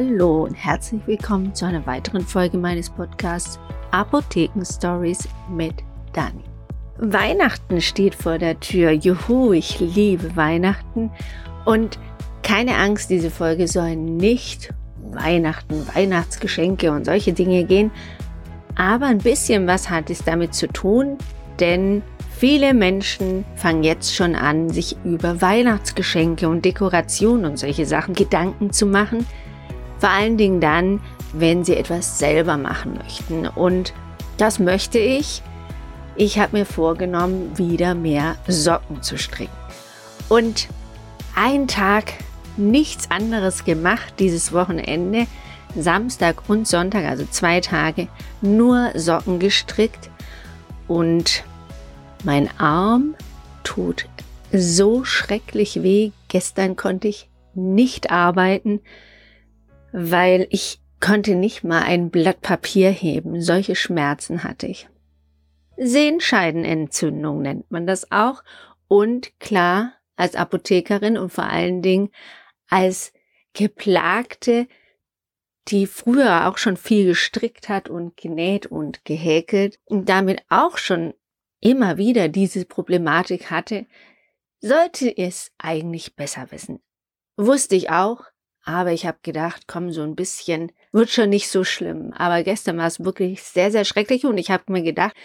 Hallo und herzlich willkommen zu einer weiteren Folge meines Podcasts Apotheken Stories mit Dani. Weihnachten steht vor der Tür. Juhu, ich liebe Weihnachten und keine Angst, diese Folge soll nicht Weihnachten, Weihnachtsgeschenke und solche Dinge gehen, aber ein bisschen was hat es damit zu tun, denn viele Menschen fangen jetzt schon an, sich über Weihnachtsgeschenke und Dekorationen und solche Sachen Gedanken zu machen. Vor allen Dingen dann, wenn sie etwas selber machen möchten. Und das möchte ich. Ich habe mir vorgenommen, wieder mehr Socken zu stricken. Und einen Tag nichts anderes gemacht dieses Wochenende Samstag und Sonntag, also zwei Tage, nur Socken gestrickt und mein Arm tut so schrecklich weh. Gestern konnte ich nicht arbeiten, weil ich konnte nicht mal ein Blatt Papier heben. Solche Schmerzen hatte ich. Sehenscheidenentzündung nennt man das auch. Und klar, als Apothekerin und vor allen Dingen als geplagte die früher auch schon viel gestrickt hat und genäht und gehäkelt und damit auch schon immer wieder diese Problematik hatte, sollte es eigentlich besser wissen. Wusste ich auch, aber ich habe gedacht, komm, so ein bisschen wird schon nicht so schlimm. Aber gestern war es wirklich sehr, sehr schrecklich und ich habe mir gedacht,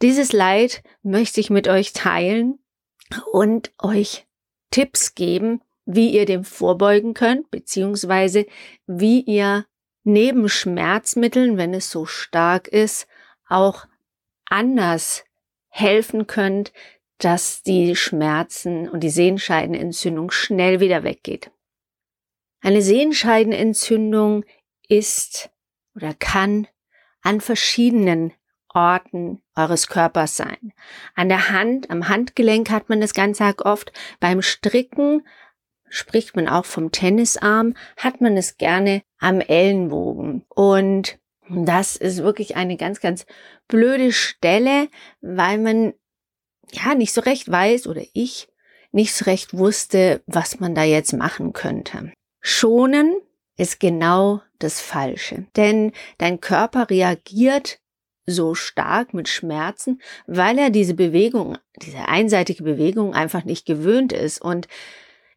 dieses Leid möchte ich mit euch teilen und euch Tipps geben, wie ihr dem vorbeugen könnt, beziehungsweise wie ihr neben Schmerzmitteln, wenn es so stark ist, auch anders helfen könnt, dass die Schmerzen und die Sehenscheidenentzündung schnell wieder weggeht. Eine Sehenscheidenentzündung ist oder kann an verschiedenen Orten eures Körpers sein. An der Hand, am Handgelenk hat man das ganz oft. Beim Stricken spricht man auch vom Tennisarm, hat man es gerne am Ellenbogen. Und das ist wirklich eine ganz, ganz blöde Stelle, weil man ja nicht so recht weiß oder ich nicht so recht wusste, was man da jetzt machen könnte. Schonen ist genau das Falsche, denn dein Körper reagiert so stark mit Schmerzen, weil er diese Bewegung, diese einseitige Bewegung einfach nicht gewöhnt ist und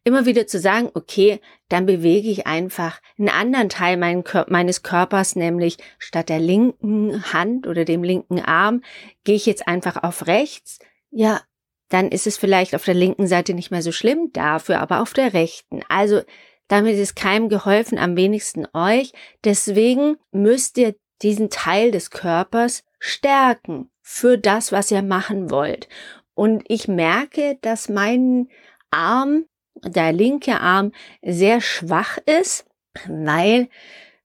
immer wieder zu sagen, okay, dann bewege ich einfach einen anderen Teil meines Körpers, nämlich statt der linken Hand oder dem linken Arm, gehe ich jetzt einfach auf rechts. Ja, dann ist es vielleicht auf der linken Seite nicht mehr so schlimm, dafür aber auf der rechten. Also damit ist keinem geholfen, am wenigsten euch. Deswegen müsst ihr diesen Teil des Körpers stärken für das, was ihr machen wollt. Und ich merke, dass mein Arm der linke Arm sehr schwach ist, weil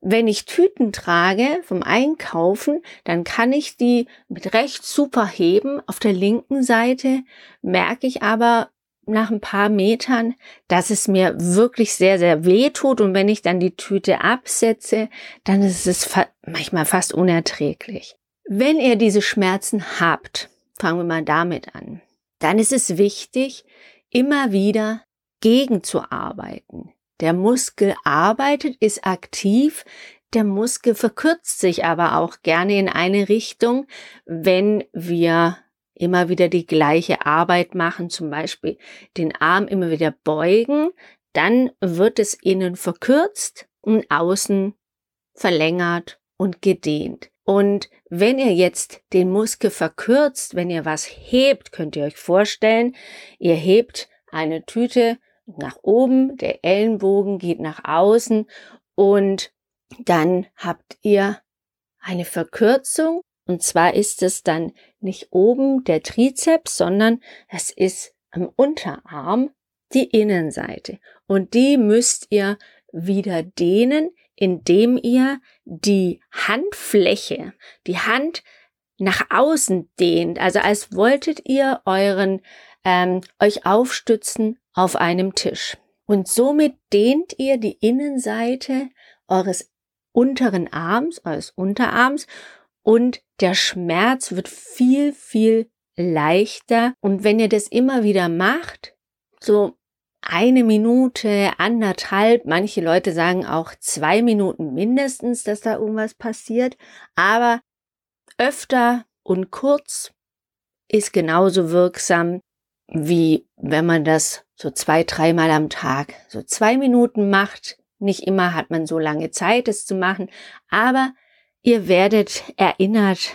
wenn ich Tüten trage vom Einkaufen, dann kann ich die mit rechts super heben. Auf der linken Seite merke ich aber nach ein paar Metern, dass es mir wirklich sehr, sehr weh tut. Und wenn ich dann die Tüte absetze, dann ist es fa manchmal fast unerträglich. Wenn ihr diese Schmerzen habt, fangen wir mal damit an, dann ist es wichtig, immer wieder gegenzuarbeiten. Der Muskel arbeitet, ist aktiv, der Muskel verkürzt sich aber auch gerne in eine Richtung, wenn wir immer wieder die gleiche Arbeit machen, zum Beispiel den Arm immer wieder beugen, dann wird es innen verkürzt und außen verlängert und gedehnt. Und wenn ihr jetzt den Muskel verkürzt, wenn ihr was hebt, könnt ihr euch vorstellen, ihr hebt eine Tüte nach oben, der Ellenbogen geht nach außen und dann habt ihr eine Verkürzung und zwar ist es dann nicht oben der Trizeps, sondern es ist am Unterarm die Innenseite und die müsst ihr wieder dehnen, indem ihr die Handfläche, die Hand nach außen dehnt, also als wolltet ihr euren ähm, euch aufstützen auf einem Tisch. Und somit dehnt ihr die Innenseite eures unteren Arms, eures Unterarms und der Schmerz wird viel, viel leichter. Und wenn ihr das immer wieder macht, so eine Minute, anderthalb, manche Leute sagen auch zwei Minuten mindestens, dass da irgendwas passiert, aber öfter und kurz ist genauso wirksam, wie wenn man das so zwei, dreimal am Tag, so zwei Minuten macht. Nicht immer hat man so lange Zeit, es zu machen, aber ihr werdet erinnert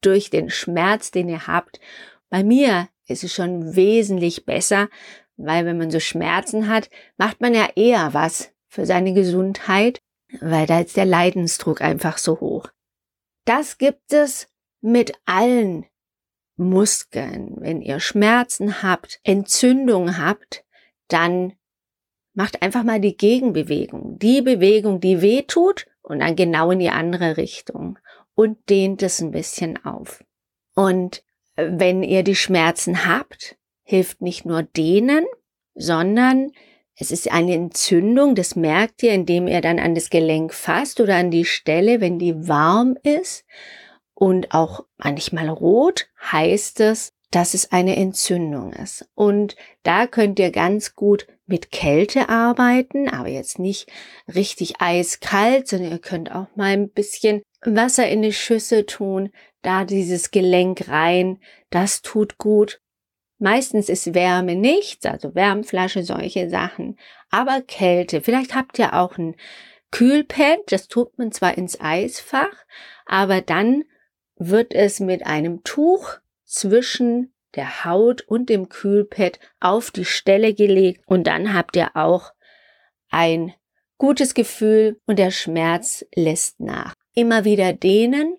durch den Schmerz, den ihr habt. Bei mir ist es schon wesentlich besser, weil wenn man so Schmerzen hat, macht man ja eher was für seine Gesundheit, weil da ist der Leidensdruck einfach so hoch. Das gibt es mit allen Muskeln. Wenn ihr Schmerzen habt, Entzündung habt, dann macht einfach mal die Gegenbewegung. Die Bewegung, die weh tut und dann genau in die andere Richtung und dehnt es ein bisschen auf. Und wenn ihr die Schmerzen habt, hilft nicht nur dehnen, sondern es ist eine Entzündung, das merkt ihr, indem ihr dann an das Gelenk fasst oder an die Stelle, wenn die warm ist und auch manchmal rot, heißt es, dass es eine Entzündung ist. Und da könnt ihr ganz gut mit Kälte arbeiten, aber jetzt nicht richtig eiskalt, sondern ihr könnt auch mal ein bisschen Wasser in die Schüssel tun, da dieses Gelenk rein, das tut gut. Meistens ist Wärme nichts, also Wärmflasche, solche Sachen, aber Kälte. Vielleicht habt ihr auch ein Kühlpad, das tut man zwar ins Eisfach, aber dann wird es mit einem Tuch zwischen der Haut und dem Kühlpad auf die Stelle gelegt und dann habt ihr auch ein gutes Gefühl und der Schmerz lässt nach. Immer wieder dehnen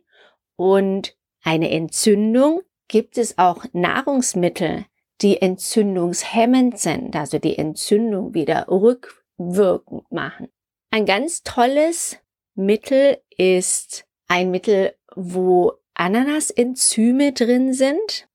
und eine Entzündung gibt es auch Nahrungsmittel, die entzündungshemmend sind, also die Entzündung wieder rückwirkend machen. Ein ganz tolles Mittel ist ein Mittel, wo Ananasenzyme drin sind.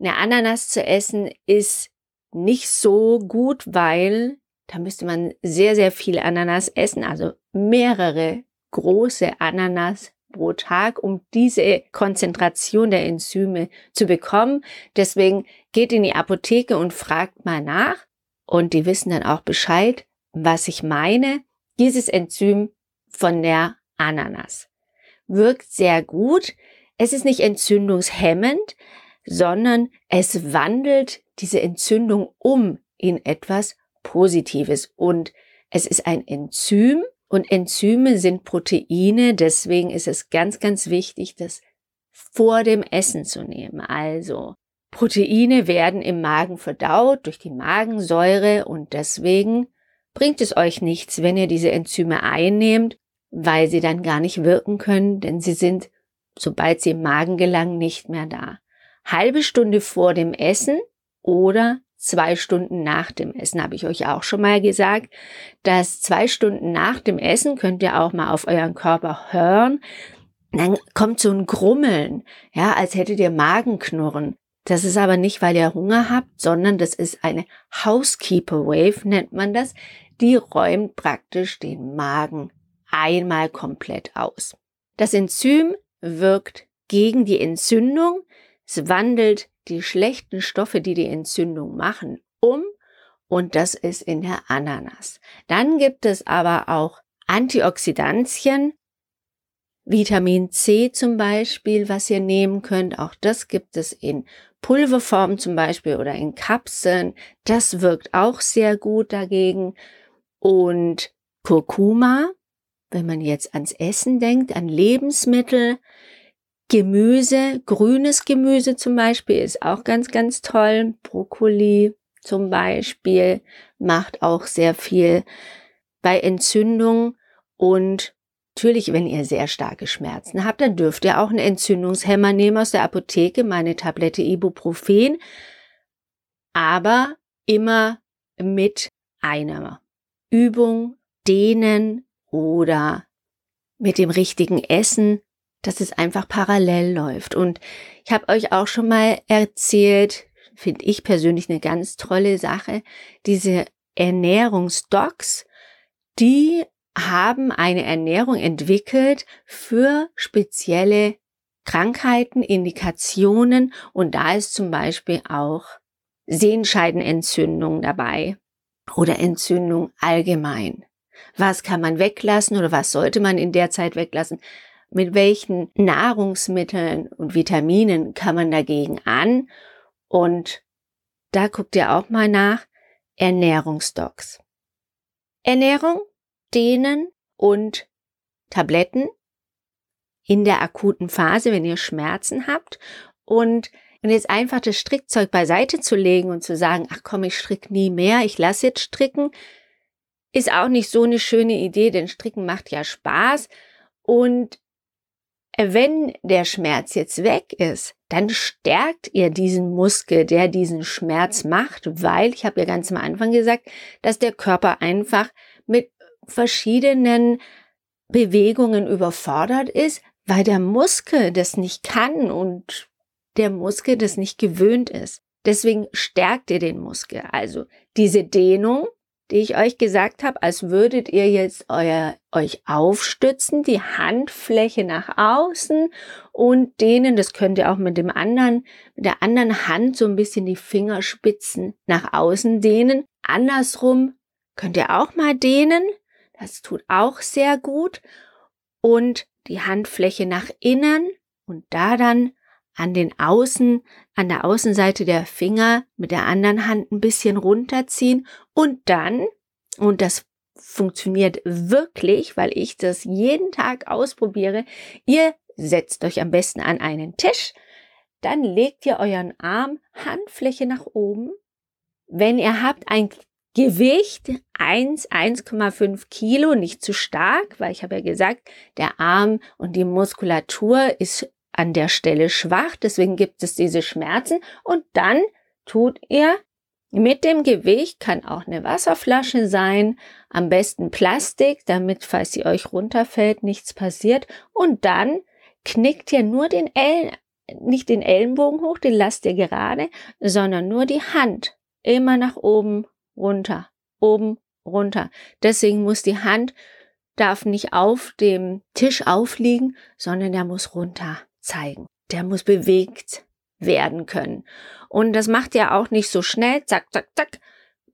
Eine Ananas zu essen ist nicht so gut, weil da müsste man sehr, sehr viel Ananas essen, also mehrere große Ananas pro Tag, um diese Konzentration der Enzyme zu bekommen. Deswegen geht in die Apotheke und fragt mal nach und die wissen dann auch Bescheid, was ich meine. Dieses Enzym von der Ananas wirkt sehr gut. Es ist nicht entzündungshemmend, sondern es wandelt diese Entzündung um in etwas Positives. Und es ist ein Enzym und Enzyme sind Proteine. Deswegen ist es ganz, ganz wichtig, das vor dem Essen zu nehmen. Also Proteine werden im Magen verdaut durch die Magensäure und deswegen bringt es euch nichts, wenn ihr diese Enzyme einnehmt weil sie dann gar nicht wirken können, denn sie sind, sobald sie im Magen gelangen, nicht mehr da. Halbe Stunde vor dem Essen oder zwei Stunden nach dem Essen, habe ich euch auch schon mal gesagt, dass zwei Stunden nach dem Essen könnt ihr auch mal auf euren Körper hören. Dann kommt so ein Grummeln, ja, als hättet ihr Magenknurren. Das ist aber nicht, weil ihr Hunger habt, sondern das ist eine Housekeeper Wave, nennt man das. Die räumt praktisch den Magen einmal komplett aus. Das Enzym wirkt gegen die Entzündung, es wandelt die schlechten Stoffe, die die Entzündung machen, um und das ist in der Ananas. Dann gibt es aber auch Antioxidantien, Vitamin C zum Beispiel, was ihr nehmen könnt. Auch das gibt es in Pulverform zum Beispiel oder in Kapseln. Das wirkt auch sehr gut dagegen. Und Kurkuma wenn man jetzt ans Essen denkt, an Lebensmittel, Gemüse, grünes Gemüse zum Beispiel ist auch ganz, ganz toll. Brokkoli zum Beispiel macht auch sehr viel bei Entzündung und natürlich, wenn ihr sehr starke Schmerzen habt, dann dürft ihr auch einen Entzündungshemmer nehmen aus der Apotheke, meine Tablette Ibuprofen, aber immer mit einer Übung, Dehnen, oder mit dem richtigen Essen, dass es einfach parallel läuft. Und ich habe euch auch schon mal erzählt, finde ich persönlich eine ganz tolle Sache, diese Ernährungsdocs, die haben eine Ernährung entwickelt für spezielle Krankheiten, Indikationen und da ist zum Beispiel auch Sehenscheidenentzündung dabei oder Entzündung allgemein. Was kann man weglassen oder was sollte man in der Zeit weglassen? Mit welchen Nahrungsmitteln und Vitaminen kann man dagegen an? Und da guckt ihr auch mal nach Ernährungsdocs. Ernährung, Dehnen und Tabletten in der akuten Phase, wenn ihr Schmerzen habt und und jetzt einfach das Strickzeug beiseite zu legen und zu sagen, ach komm, ich strick nie mehr, ich lasse jetzt stricken, ist auch nicht so eine schöne Idee, denn Stricken macht ja Spaß. Und wenn der Schmerz jetzt weg ist, dann stärkt ihr diesen Muskel, der diesen Schmerz macht, weil, ich habe ja ganz am Anfang gesagt, dass der Körper einfach mit verschiedenen Bewegungen überfordert ist, weil der Muskel das nicht kann und der Muskel das nicht gewöhnt ist. Deswegen stärkt ihr den Muskel. Also diese Dehnung, die ich euch gesagt habe, als würdet ihr jetzt euer, euch aufstützen, die Handfläche nach außen und dehnen, das könnt ihr auch mit dem anderen, mit der anderen Hand so ein bisschen die Fingerspitzen nach außen dehnen. Andersrum könnt ihr auch mal dehnen. Das tut auch sehr gut. Und die Handfläche nach innen und da dann an den Außen, an der Außenseite der Finger mit der anderen Hand ein bisschen runterziehen und dann, und das funktioniert wirklich, weil ich das jeden Tag ausprobiere, ihr setzt euch am besten an einen Tisch, dann legt ihr euren Arm Handfläche nach oben. Wenn ihr habt ein Gewicht 1, 1,5 Kilo, nicht zu stark, weil ich habe ja gesagt, der Arm und die Muskulatur ist an der Stelle schwach, deswegen gibt es diese Schmerzen. Und dann tut ihr mit dem Gewicht, kann auch eine Wasserflasche sein, am besten Plastik, damit, falls sie euch runterfällt, nichts passiert. Und dann knickt ihr nur den Ellen, nicht den Ellenbogen hoch, den lasst ihr gerade, sondern nur die Hand immer nach oben, runter, oben, runter. Deswegen muss die Hand darf nicht auf dem Tisch aufliegen, sondern der muss runter zeigen. Der muss bewegt werden können. Und das macht ihr auch nicht so schnell, zack, zack, zack.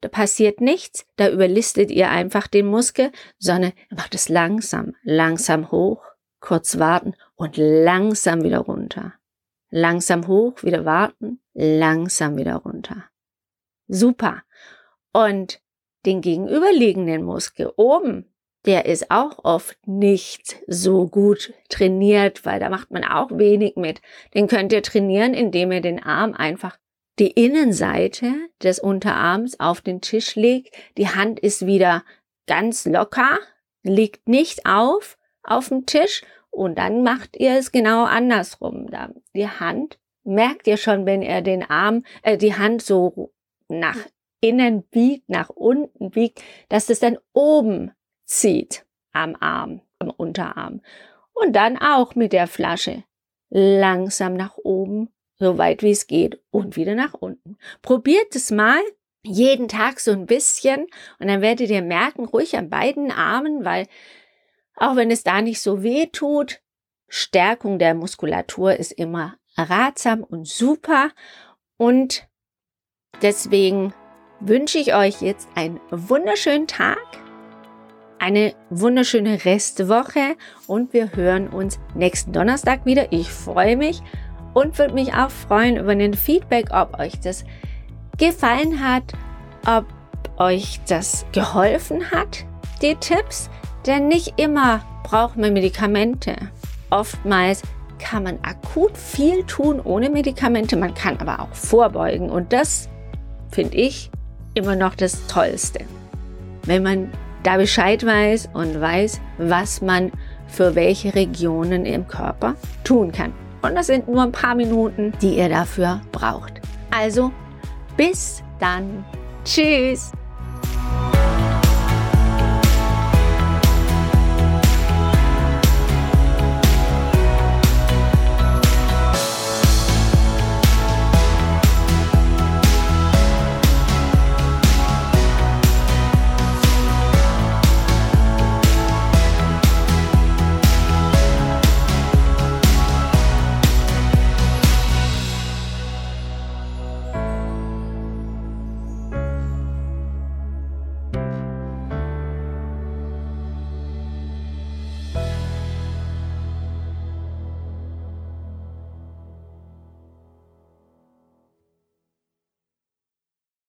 Da passiert nichts, da überlistet ihr einfach den Muskel, sondern macht es langsam, langsam hoch, kurz warten und langsam wieder runter. Langsam hoch, wieder warten, langsam wieder runter. Super. Und den gegenüberliegenden Muskel oben, der ist auch oft nicht so gut trainiert, weil da macht man auch wenig mit. Den könnt ihr trainieren, indem ihr den Arm einfach die Innenseite des Unterarms auf den Tisch legt. Die Hand ist wieder ganz locker, liegt nicht auf auf dem Tisch und dann macht ihr es genau andersrum. Die Hand merkt ihr schon, wenn ihr den Arm, äh, die Hand so nach innen biegt, nach unten biegt, dass es dann oben zieht am Arm, am Unterarm. Und dann auch mit der Flasche langsam nach oben, so weit wie es geht und wieder nach unten. Probiert es mal jeden Tag so ein bisschen und dann werdet ihr merken, ruhig an beiden Armen, weil auch wenn es da nicht so weh tut, Stärkung der Muskulatur ist immer ratsam und super und deswegen wünsche ich euch jetzt einen wunderschönen Tag eine wunderschöne Restwoche und wir hören uns nächsten Donnerstag wieder. Ich freue mich und würde mich auch freuen über ein Feedback, ob euch das gefallen hat, ob euch das geholfen hat, die Tipps. Denn nicht immer braucht man Medikamente. Oftmals kann man akut viel tun ohne Medikamente, man kann aber auch vorbeugen und das finde ich immer noch das Tollste. Wenn man da Bescheid weiß und weiß, was man für welche Regionen im Körper tun kann. Und das sind nur ein paar Minuten, die ihr dafür braucht. Also, bis dann. Tschüss.